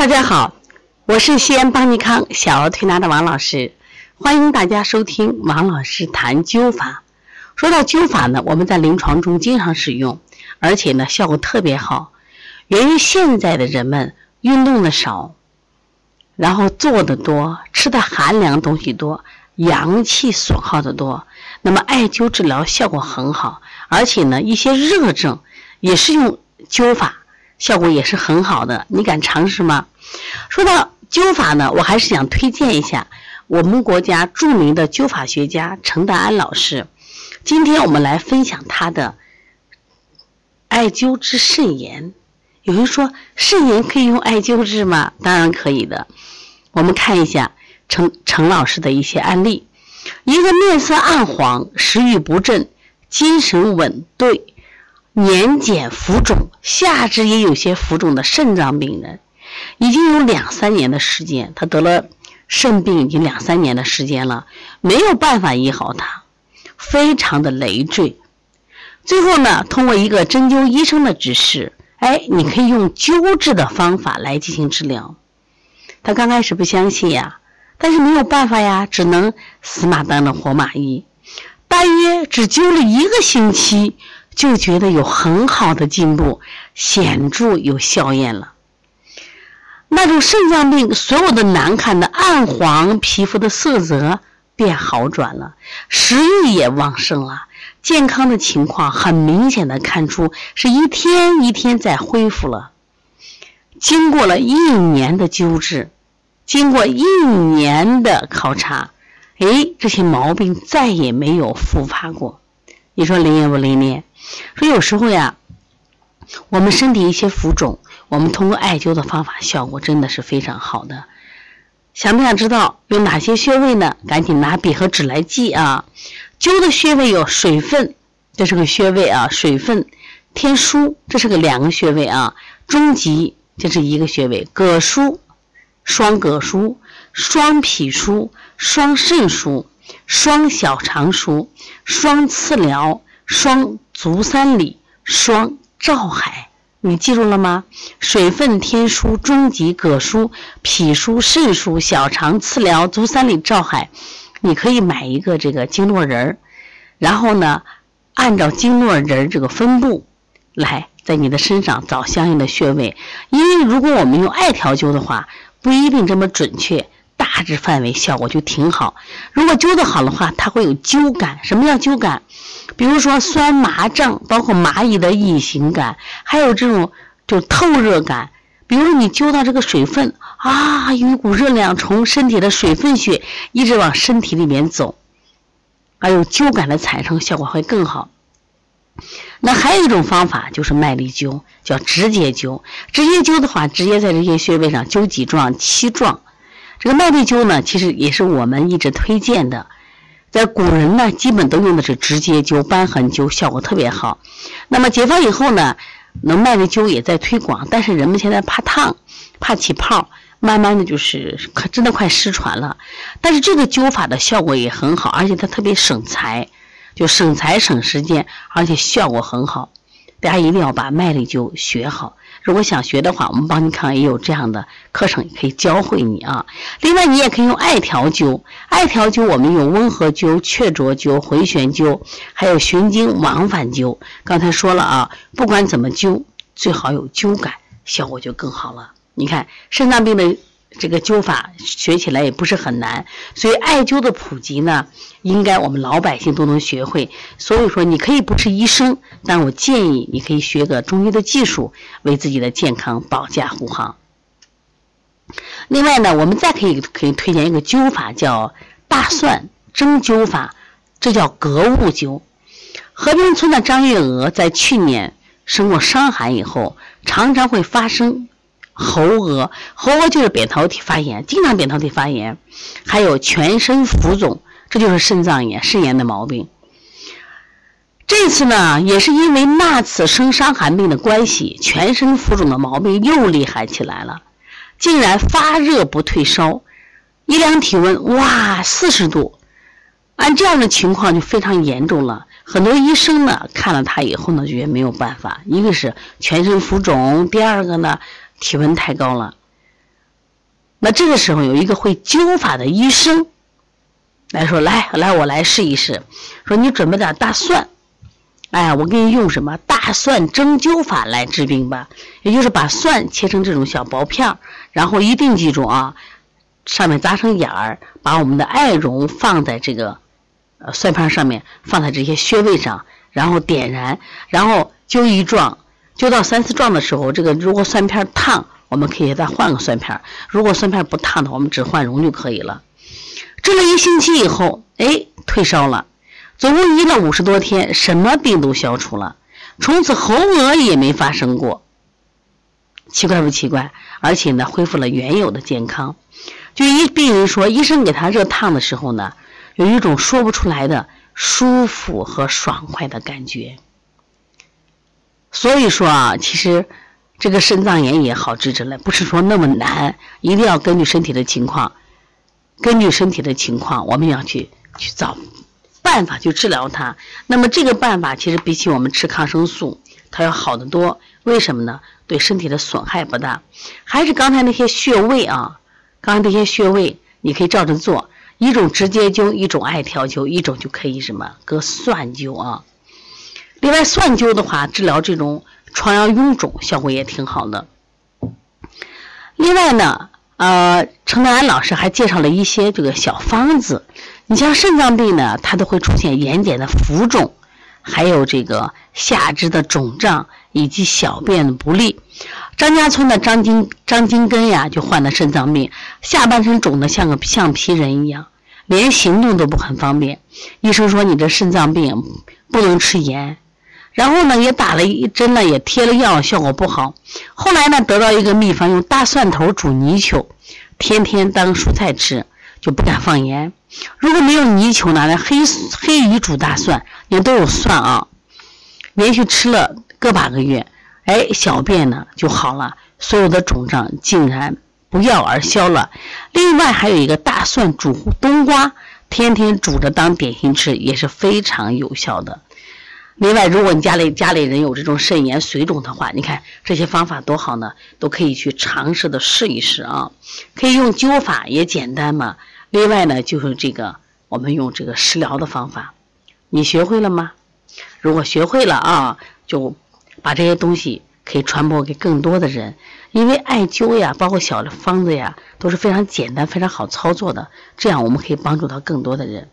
大家好，我是西安邦尼康小儿推拿的王老师，欢迎大家收听王老师谈灸法。说到灸法呢，我们在临床中经常使用，而且呢效果特别好。源于现在的人们运动的少，然后做的多，吃的寒凉东西多，阳气损耗的多。那么艾灸治疗效果很好，而且呢一些热症也是用灸法。效果也是很好的，你敢尝试吗？说到灸法呢，我还是想推荐一下我们国家著名的灸法学家程达安老师。今天我们来分享他的艾灸治肾炎。有人说肾炎可以用艾灸治吗？当然可以的。我们看一下程程老师的一些案例：一个面色暗黄、食欲不振、精神紊兑。年减浮肿，下肢也有些浮肿的肾脏病人，已经有两三年的时间，他得了肾病已经两三年的时间了，没有办法医好他，非常的累赘。最后呢，通过一个针灸医生的指示，哎，你可以用灸治的方法来进行治疗。他刚开始不相信呀，但是没有办法呀，只能死马当了活马医。大约只灸了一个星期。就觉得有很好的进步，显著有效验了。那种肾脏病所有的难看的暗黄皮肤的色泽变好转了，食欲也旺盛了，健康的情况很明显的看出是一天一天在恢复了。经过了一年的救治，经过一年的考察，哎，这些毛病再也没有复发过。你说灵验不灵验？说有时候呀，我们身体一些浮肿，我们通过艾灸的方法，效果真的是非常好的。想不想知道有哪些穴位呢？赶紧拿笔和纸来记啊！灸的穴位有水分，这是个穴位啊；水分、天枢，这是个两个穴位啊；中极，这是一个穴位；膈腧、双膈腧、双脾腧、双肾腧、双小肠腧、双次髎。双足三里，双照海，你记住了吗？水分、天枢、中极、膈腧、脾腧、肾腧、小肠、次髎、足三里、照海，你可以买一个这个经络人儿，然后呢，按照经络人儿这个分布来在你的身上找相应的穴位。因为如果我们用艾条灸的话，不一定这么准确，大致范围效果就挺好。如果灸得好的话，它会有灸感。什么叫灸感？比如说酸麻胀，包括蚂蚁的异形感，还有这种就透热感。比如说你灸到这个水分啊，有一股热量从身体的水分穴一直往身体里面走，还有灸感的产生，效果会更好。那还有一种方法就是麦粒灸，叫直接灸。直接灸的话，直接在这些穴位上灸几壮、七壮。这个麦粒灸呢，其实也是我们一直推荐的。在古人呢，基本都用的是直接灸、瘢痕灸，效果特别好。那么解放以后呢，能麦粒灸也在推广，但是人们现在怕烫、怕起泡，慢慢的就是可真的快失传了。但是这个灸法的效果也很好，而且它特别省财，就省财省时间，而且效果很好。大家一定要把麦粒灸学好。如果想学的话，我们帮你看也有这样的课程，可以教会你啊。另外，你也可以用艾条灸。艾条灸我们有温和灸、雀啄灸、回旋灸，还有循经往返灸。刚才说了啊，不管怎么灸，最好有灸感，效果就更好了。你看肾脏病的。这个灸法学起来也不是很难，所以艾灸的普及呢，应该我们老百姓都能学会。所以说，你可以不是医生，但我建议你可以学个中医的技术，为自己的健康保驾护航。另外呢，我们再可以可以推荐一个灸法，叫大蒜蒸灸法，这叫格物灸。和平村的张月娥在去年生过伤寒以后，常常会发生。喉额，喉额就是扁桃体发炎，经常扁桃体发炎，还有全身浮肿，这就是肾脏炎、肾炎的毛病。这次呢，也是因为那次生伤寒病的关系，全身浮肿的毛病又厉害起来了，竟然发热不退烧，一量体温，哇，四十度，按这样的情况就非常严重了。很多医生呢看了他以后呢，觉得没有办法，一个是全身浮肿，第二个呢。体温太高了，那这个时候有一个会灸法的医生来说：“来来，我来试一试。说你准备点大蒜，哎，我给你用什么大蒜针灸法来治病吧？也就是把蒜切成这种小薄片，然后一定记住啊，上面扎成眼儿，把我们的艾绒放在这个呃蒜片上面，放在这些穴位上，然后点燃，然后灸一壮，灸到三四壮的时候，这个如果蒜片烫。”我们可以再换个蒜片如果蒜片不烫的，我们只换绒就可以了。治了一星期以后，哎，退烧了，总共医了五十多天，什么病都消除了，从此喉额也没发生过。奇怪不奇怪？而且呢，恢复了原有的健康。就医病人说，医生给他热烫的时候呢，有一种说不出来的舒服和爽快的感觉。所以说啊，其实。这个肾脏炎也好治治了，不是说那么难，一定要根据身体的情况，根据身体的情况，我们要去去找办法去治疗它。那么这个办法其实比起我们吃抗生素，它要好得多。为什么呢？对身体的损害不大。还是刚才那些穴位啊，刚才那些穴位你可以照着做，一种直接灸，一种艾条灸，一种就可以什么搁蒜灸啊。另外，蒜灸的话，治疗这种。疮疡臃肿效果也挺好的。另外呢，呃，陈德安老师还介绍了一些这个小方子。你像肾脏病呢，它都会出现眼睑的浮肿，还有这个下肢的肿胀以及小便的不利。张家村的张金张金根呀，就患了肾脏病，下半身肿得像个橡皮人一样，连行动都不很方便。医生说你这肾脏病不能吃盐。然后呢，也打了一针呢，也贴了药，效果不好。后来呢，得到一个秘方，用大蒜头煮泥鳅，天天当蔬菜吃，就不敢放盐。如果没有泥鳅呢，那黑黑鱼煮大蒜，也都有蒜啊。连续吃了个把个月，哎，小便呢就好了，所有的肿胀竟然不药而消了。另外还有一个大蒜煮冬瓜，天天煮着当点心吃，也是非常有效的。另外，如果你家里家里人有这种肾炎水肿的话，你看这些方法多好呢，都可以去尝试的试一试啊。可以用灸法也简单嘛。另外呢，就是这个我们用这个食疗的方法，你学会了吗？如果学会了啊，就把这些东西可以传播给更多的人。因为艾灸呀，包括小的方子呀，都是非常简单、非常好操作的，这样我们可以帮助到更多的人。